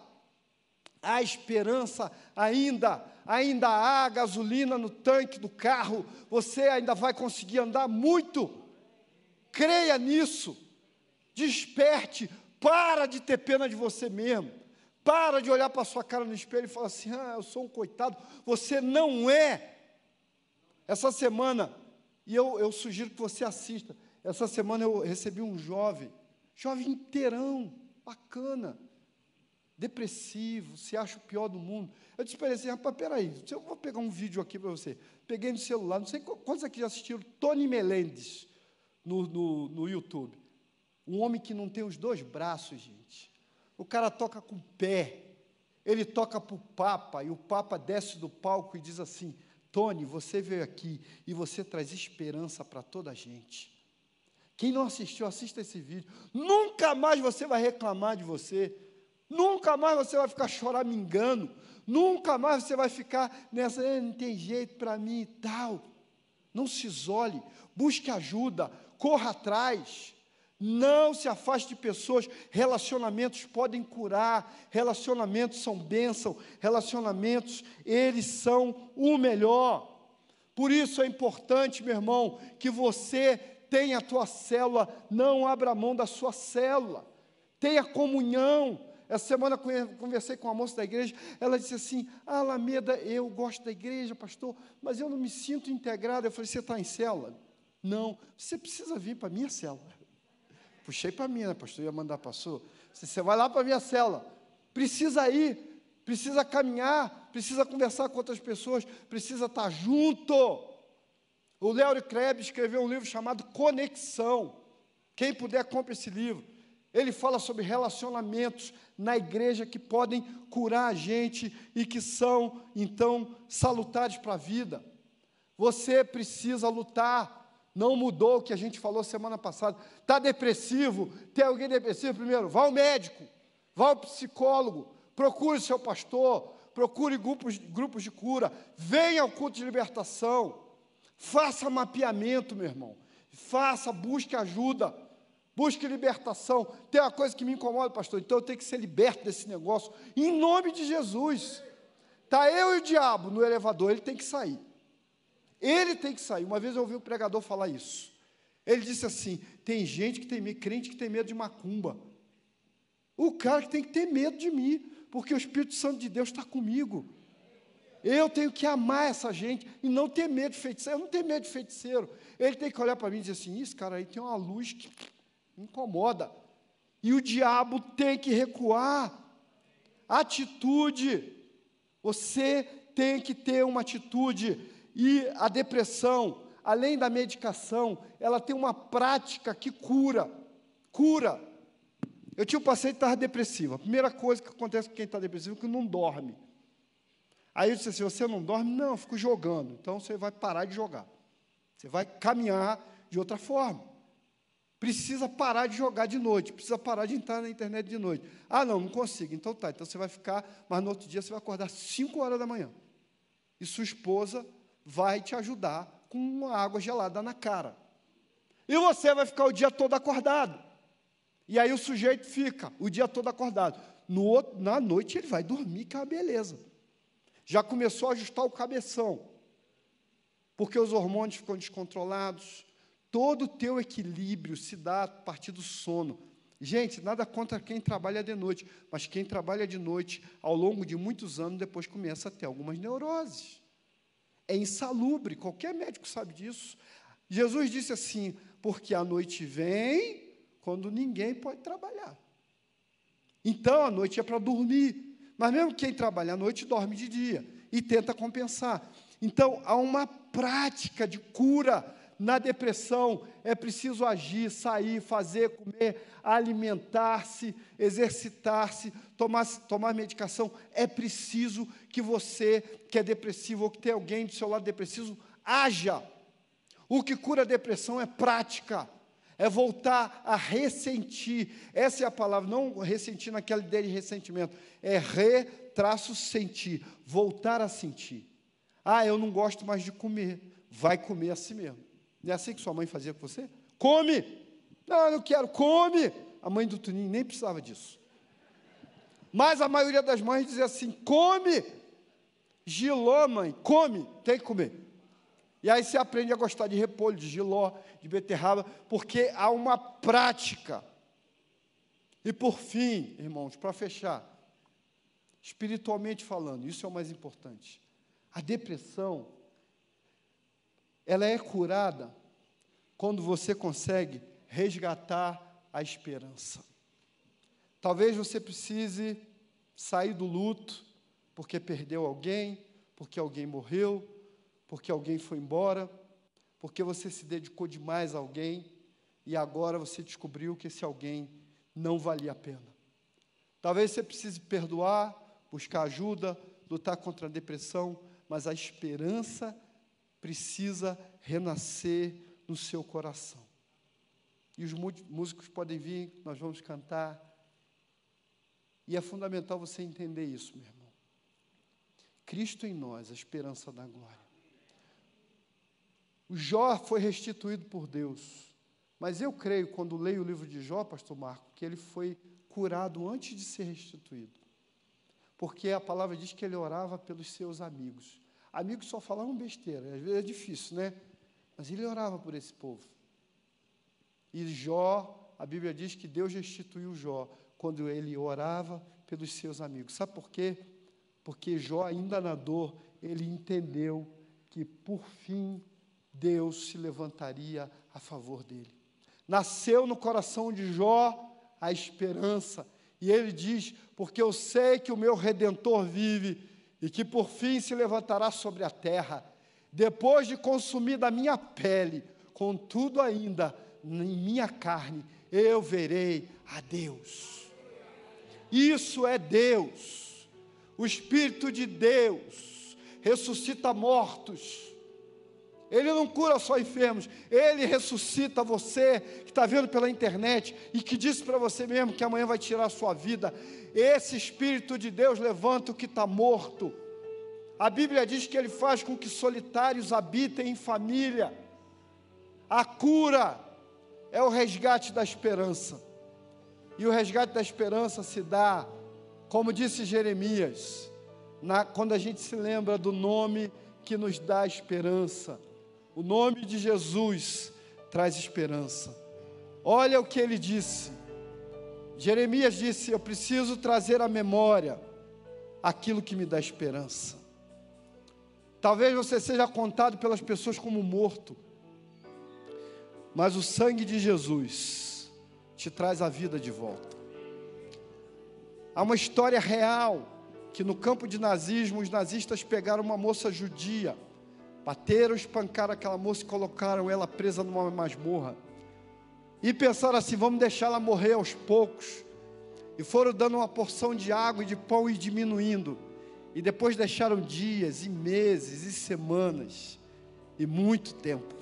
Há esperança ainda, ainda há gasolina no tanque do carro. Você ainda vai conseguir andar muito. Creia nisso. Desperte. Para de ter pena de você mesmo. Para de olhar para a sua cara no espelho e falar assim: ah, eu sou um coitado. Você não é. Essa semana, e eu, eu sugiro que você assista. Essa semana eu recebi um jovem, jovem inteirão, bacana, depressivo, se acha o pior do mundo. Eu disse para ele assim: rapaz, peraí, eu vou pegar um vídeo aqui para você. Peguei no celular, não sei quantos aqui já assistiram Tony Melendes no, no, no YouTube. Um homem que não tem os dois braços, gente. O cara toca com o pé, ele toca para o Papa, e o Papa desce do palco e diz assim: Tony, você veio aqui e você traz esperança para toda a gente. Quem não assistiu, assista esse vídeo. Nunca mais você vai reclamar de você. Nunca mais você vai ficar choramingando. Nunca mais você vai ficar nessa, eh, não tem jeito para mim e tal. Não se isole, busque ajuda, corra atrás. Não se afaste de pessoas, relacionamentos podem curar, relacionamentos são bênção, relacionamentos, eles são o melhor. Por isso é importante, meu irmão, que você tenha a tua célula, não abra mão da sua célula, tenha comunhão. Essa semana conversei com uma moça da igreja, ela disse assim: ah, Alameda, eu gosto da igreja, pastor, mas eu não me sinto integrada. Eu falei: você está em célula? Não, você precisa vir para a minha célula. Puxei para mim, né, pastor? Ia mandar pastor. Você vai lá para a minha cela. Precisa ir, precisa caminhar, precisa conversar com outras pessoas, precisa estar tá junto. O Léo Krebs escreveu um livro chamado Conexão. Quem puder, compre esse livro. Ele fala sobre relacionamentos na igreja que podem curar a gente e que são, então, salutares para a vida. Você precisa lutar não mudou o que a gente falou semana passada. Está depressivo? Tem alguém depressivo? Primeiro, vá ao médico, vá ao psicólogo, procure seu pastor, procure grupos, grupos de cura, venha ao culto de libertação, faça mapeamento, meu irmão. Faça, busque ajuda, busque libertação. Tem uma coisa que me incomoda, pastor, então eu tenho que ser liberto desse negócio, em nome de Jesus. Está eu e o diabo no elevador, ele tem que sair. Ele tem que sair. Uma vez eu ouvi um pregador falar isso. Ele disse assim: tem gente que tem medo, crente que tem medo de macumba. O cara que tem que ter medo de mim, porque o Espírito Santo de Deus está comigo. Eu tenho que amar essa gente e não ter medo de feiticeiro. Eu não tenho medo de feiticeiro. Ele tem que olhar para mim e dizer assim: esse cara aí tem uma luz que incomoda. E o diabo tem que recuar. Atitude. Você tem que ter uma atitude. E a depressão, além da medicação, ela tem uma prática que cura. Cura. Eu tinha um paciente que estava depressivo. A primeira coisa que acontece com quem está depressivo é que não dorme. Aí eu disse assim: você não dorme? Não, eu fico jogando. Então você vai parar de jogar. Você vai caminhar de outra forma. Precisa parar de jogar de noite, precisa parar de entrar na internet de noite. Ah, não, não consigo. Então tá, então você vai ficar, mas no outro dia você vai acordar 5 horas da manhã. E sua esposa vai te ajudar com uma água gelada na cara. E você vai ficar o dia todo acordado. E aí o sujeito fica o dia todo acordado. Outro, na noite ele vai dormir, que é uma beleza. Já começou a ajustar o cabeção. Porque os hormônios ficam descontrolados. Todo o teu equilíbrio se dá a partir do sono. Gente, nada contra quem trabalha de noite, mas quem trabalha de noite, ao longo de muitos anos, depois começa a ter algumas neuroses é insalubre, qualquer médico sabe disso. Jesus disse assim: porque a noite vem quando ninguém pode trabalhar. Então a noite é para dormir, mas mesmo quem trabalha à noite dorme de dia e tenta compensar. Então há uma prática de cura na depressão, é preciso agir, sair, fazer, comer, alimentar-se, exercitar-se, tomar, tomar medicação. É preciso que você, que é depressivo ou que tem alguém do seu lado depressivo, haja. O que cura a depressão é prática, é voltar a ressentir. Essa é a palavra, não ressentir naquela ideia de ressentimento, é re-sentir, voltar a sentir. Ah, eu não gosto mais de comer, vai comer assim mesmo. Não é assim que sua mãe fazia com você? Come! Não, eu não quero, come! A mãe do Tuninho nem precisava disso. Mas a maioria das mães dizia assim: come! Giló, mãe, come, tem que comer. E aí você aprende a gostar de repolho, de giló, de beterraba, porque há uma prática. E por fim, irmãos, para fechar, espiritualmente falando, isso é o mais importante. A depressão ela é curada quando você consegue resgatar a esperança. Talvez você precise sair do luto porque perdeu alguém, porque alguém morreu, porque alguém foi embora, porque você se dedicou demais a alguém e agora você descobriu que esse alguém não valia a pena. Talvez você precise perdoar, buscar ajuda, lutar contra a depressão, mas a esperança precisa renascer no seu coração. E os músicos podem vir, nós vamos cantar. E é fundamental você entender isso, meu irmão. Cristo em nós, a esperança da glória. O Jó foi restituído por Deus. Mas eu creio, quando leio o livro de Jó, pastor Marco, que ele foi curado antes de ser restituído. Porque a palavra diz que ele orava pelos seus amigos. Amigos só falavam besteira, às vezes é difícil, né? Mas ele orava por esse povo. E Jó, a Bíblia diz que Deus restituiu Jó quando ele orava pelos seus amigos. Sabe por quê? Porque Jó, ainda na dor, ele entendeu que por fim Deus se levantaria a favor dele. Nasceu no coração de Jó a esperança. E ele diz: Porque eu sei que o meu redentor vive e que por fim se levantará sobre a terra, depois de consumir da minha pele, contudo ainda em minha carne, eu verei a Deus. Isso é Deus, o Espírito de Deus ressuscita mortos ele não cura só enfermos, ele ressuscita você que está vendo pela internet e que disse para você mesmo que amanhã vai tirar a sua vida. Esse Espírito de Deus levanta o que está morto. A Bíblia diz que ele faz com que solitários habitem em família. A cura é o resgate da esperança. E o resgate da esperança se dá, como disse Jeremias, na, quando a gente se lembra do nome que nos dá esperança. O nome de Jesus traz esperança. Olha o que ele disse. Jeremias disse: Eu preciso trazer à memória aquilo que me dá esperança. Talvez você seja contado pelas pessoas como morto, mas o sangue de Jesus te traz a vida de volta. Há uma história real que no campo de nazismo os nazistas pegaram uma moça judia Bateram, espancaram aquela moça e colocaram ela presa numa masmorra. E pensaram assim: vamos deixar ela morrer aos poucos. E foram dando uma porção de água e de pão e diminuindo. E depois deixaram dias, e meses, e semanas, e muito tempo.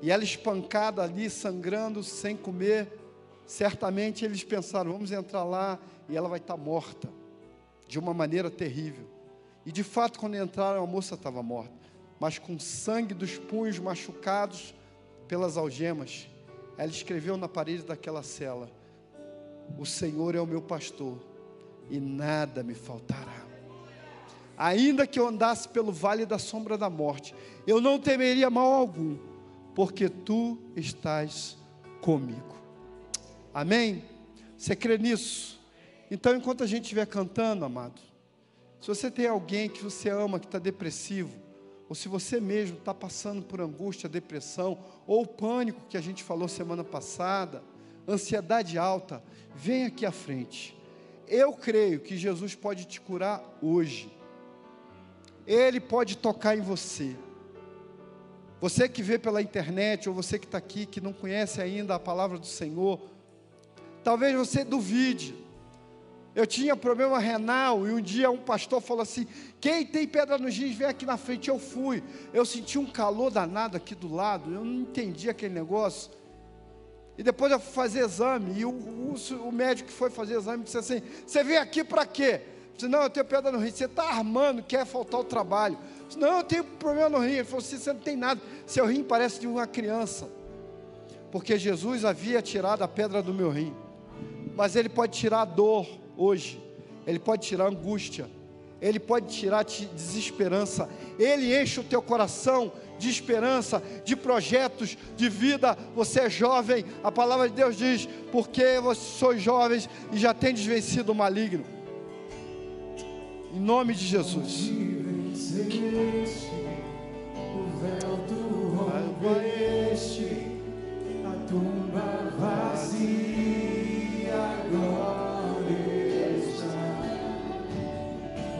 E ela espancada ali, sangrando, sem comer. Certamente eles pensaram: vamos entrar lá e ela vai estar morta, de uma maneira terrível. E de fato, quando entraram, a moça estava morta mas com sangue dos punhos machucados pelas algemas. Ela escreveu na parede daquela cela: O Senhor é o meu pastor e nada me faltará. Ainda que eu andasse pelo vale da sombra da morte, eu não temeria mal algum, porque tu estás comigo. Amém? Você crê nisso? Então, enquanto a gente estiver cantando, amado, se você tem alguém que você ama que está depressivo, ou se você mesmo está passando por angústia, depressão, ou pânico que a gente falou semana passada, ansiedade alta, vem aqui à frente. Eu creio que Jesus pode te curar hoje. Ele pode tocar em você. Você que vê pela internet, ou você que está aqui, que não conhece ainda a palavra do Senhor, talvez você duvide. Eu tinha problema renal e um dia um pastor falou assim: quem tem pedra nos rins, vem aqui na frente. Eu fui. Eu senti um calor danado aqui do lado, eu não entendi aquele negócio. E depois eu fui fazer exame, e o, o, o médico que foi fazer exame disse assim: Você vem aqui para quê? Eu disse: Não, eu tenho pedra no rim. Você está armando, quer faltar o trabalho. Eu disse, não, eu tenho problema no rim. Ele falou assim: Você não tem nada. Seu rim parece de uma criança. Porque Jesus havia tirado a pedra do meu rim. Mas Ele pode tirar a dor hoje. Ele pode tirar angústia. Ele pode tirar de desesperança. Ele enche o teu coração de esperança, de projetos, de vida. Você é jovem. A palavra de Deus diz: porque vocês sois jovens e já tendes vencido o maligno. Em nome de Jesus. O véu tu rompeste, a tumba vazia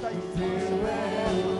céus te adoram, proclama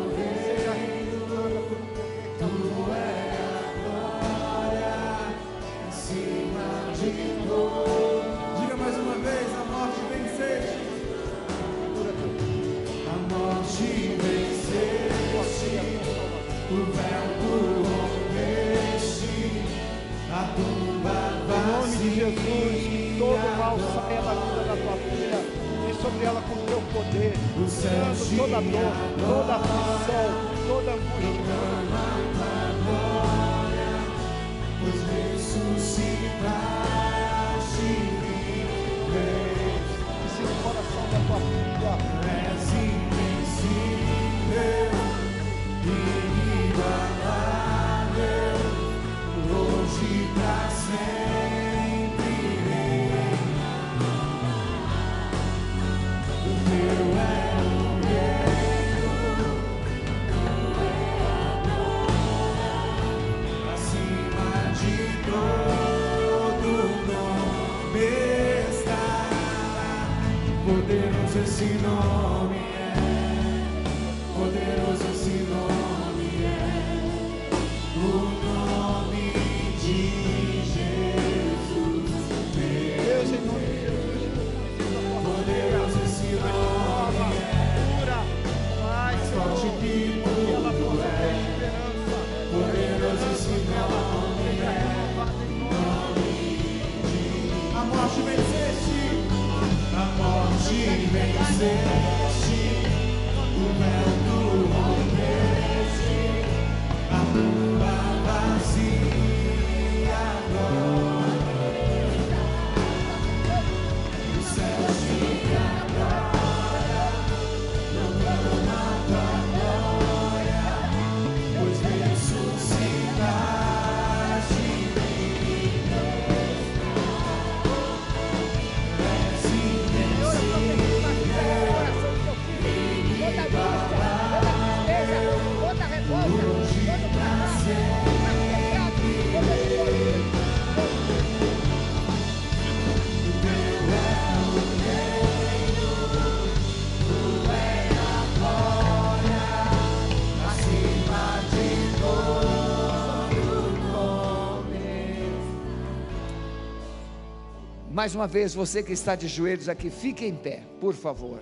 Mais uma vez, você que está de joelhos aqui, fique em pé, por favor.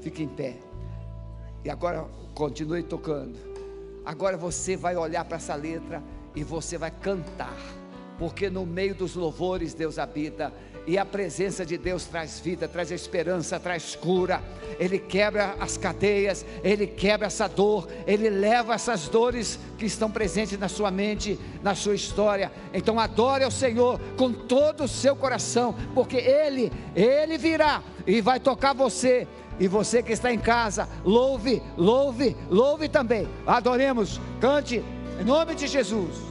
Fique em pé. E agora continue tocando. Agora você vai olhar para essa letra e você vai cantar. Porque no meio dos louvores Deus habita e a presença de Deus traz vida, traz esperança, traz cura. Ele quebra as cadeias, ele quebra essa dor, ele leva essas dores que estão presentes na sua mente, na sua história. Então adore ao Senhor com todo o seu coração, porque ele, ele virá e vai tocar você. E você que está em casa, louve, louve, louve também. Adoremos, cante em nome de Jesus.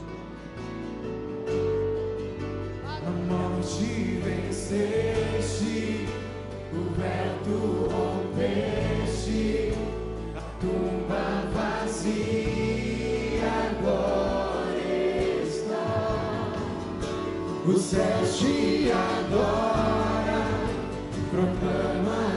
O céu te adora, proclama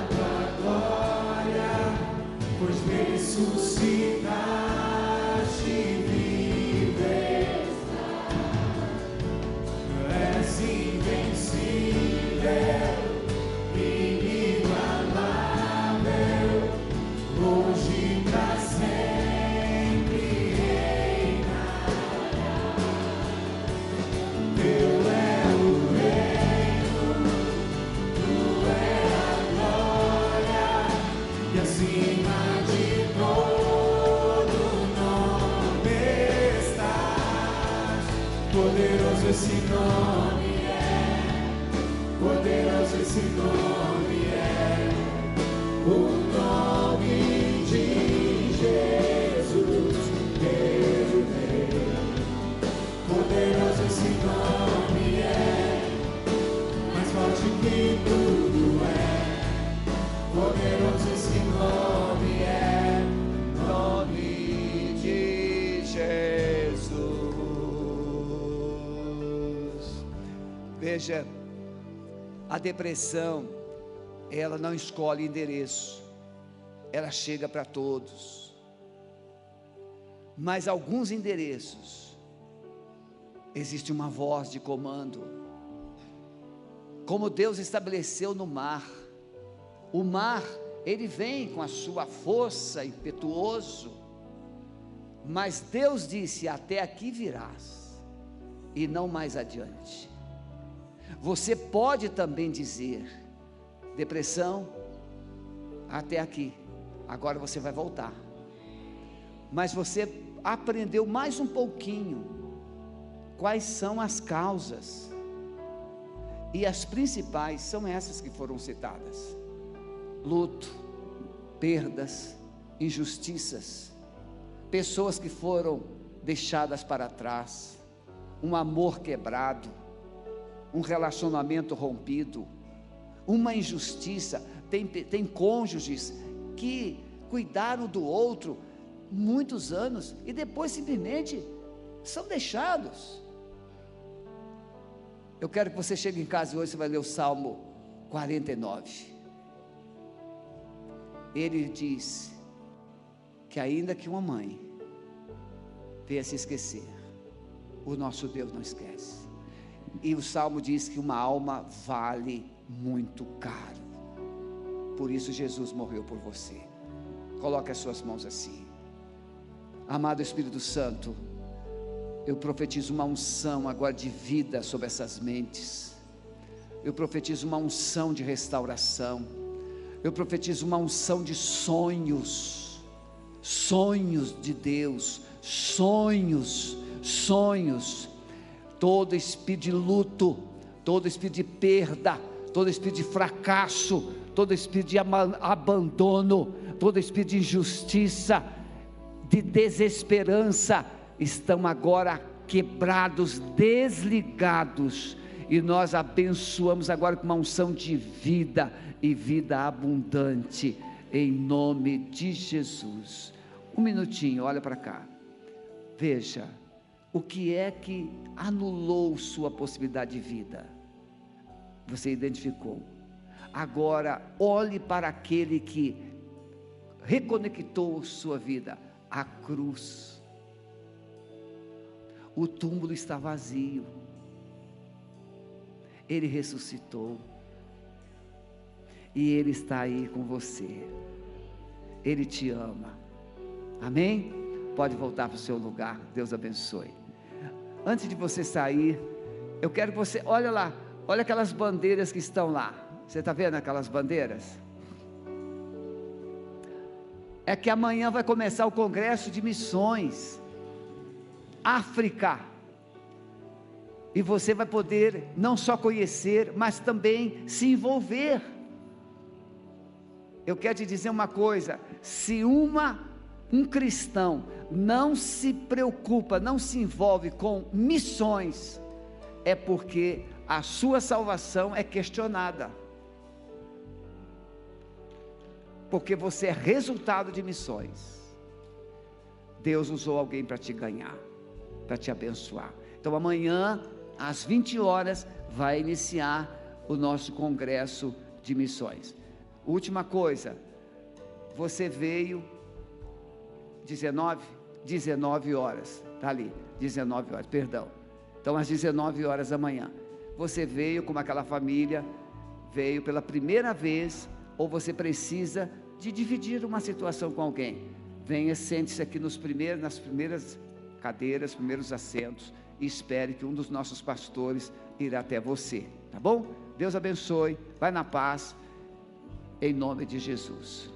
depressão ela não escolhe endereço, ela chega para todos. Mas alguns endereços, existe uma voz de comando. Como Deus estabeleceu no mar, o mar, ele vem com a sua força impetuoso, mas Deus disse: Até aqui virás, e não mais adiante. Você pode também dizer: Depressão, até aqui, agora você vai voltar. Mas você aprendeu mais um pouquinho quais são as causas. E as principais são essas que foram citadas: luto, perdas, injustiças, pessoas que foram deixadas para trás, um amor quebrado, um relacionamento rompido, uma injustiça. Tem, tem cônjuges que cuidaram do outro muitos anos e depois simplesmente são deixados. Eu quero que você chegue em casa hoje você vai ler o Salmo 49. Ele diz que ainda que uma mãe venha se esquecer, o nosso Deus não esquece. E o Salmo diz que uma alma vale muito caro. Por isso Jesus morreu por você. Coloque as suas mãos assim. Amado Espírito Santo, eu profetizo uma unção agora de vida sobre essas mentes. Eu profetizo uma unção de restauração. Eu profetizo uma unção de sonhos. Sonhos de Deus, sonhos, sonhos. Todo espírito de luto, todo espírito de perda, todo espírito de fracasso, todo espírito de abandono, todo espírito de injustiça, de desesperança, estão agora quebrados, desligados, e nós abençoamos agora com uma unção de vida e vida abundante, em nome de Jesus. Um minutinho, olha para cá, veja, o que é que anulou sua possibilidade de vida? Você identificou. Agora, olhe para aquele que reconectou sua vida a cruz. O túmulo está vazio. Ele ressuscitou. E Ele está aí com você. Ele te ama. Amém? Pode voltar para o seu lugar. Deus abençoe. Antes de você sair, eu quero que você, olha lá, olha aquelas bandeiras que estão lá. Você está vendo aquelas bandeiras? É que amanhã vai começar o congresso de missões. África. E você vai poder não só conhecer, mas também se envolver. Eu quero te dizer uma coisa: se uma um cristão não se preocupa, não se envolve com missões, é porque a sua salvação é questionada. Porque você é resultado de missões. Deus usou alguém para te ganhar, para te abençoar. Então amanhã, às 20 horas, vai iniciar o nosso congresso de missões. Última coisa, você veio 19, 19 horas, está ali, 19 horas, perdão. Então, às 19 horas da manhã, você veio como aquela família, veio pela primeira vez, ou você precisa de dividir uma situação com alguém. Venha, sente-se aqui nos primeiros, nas primeiras cadeiras, primeiros assentos, e espere que um dos nossos pastores irá até você, tá bom? Deus abençoe, vai na paz, em nome de Jesus.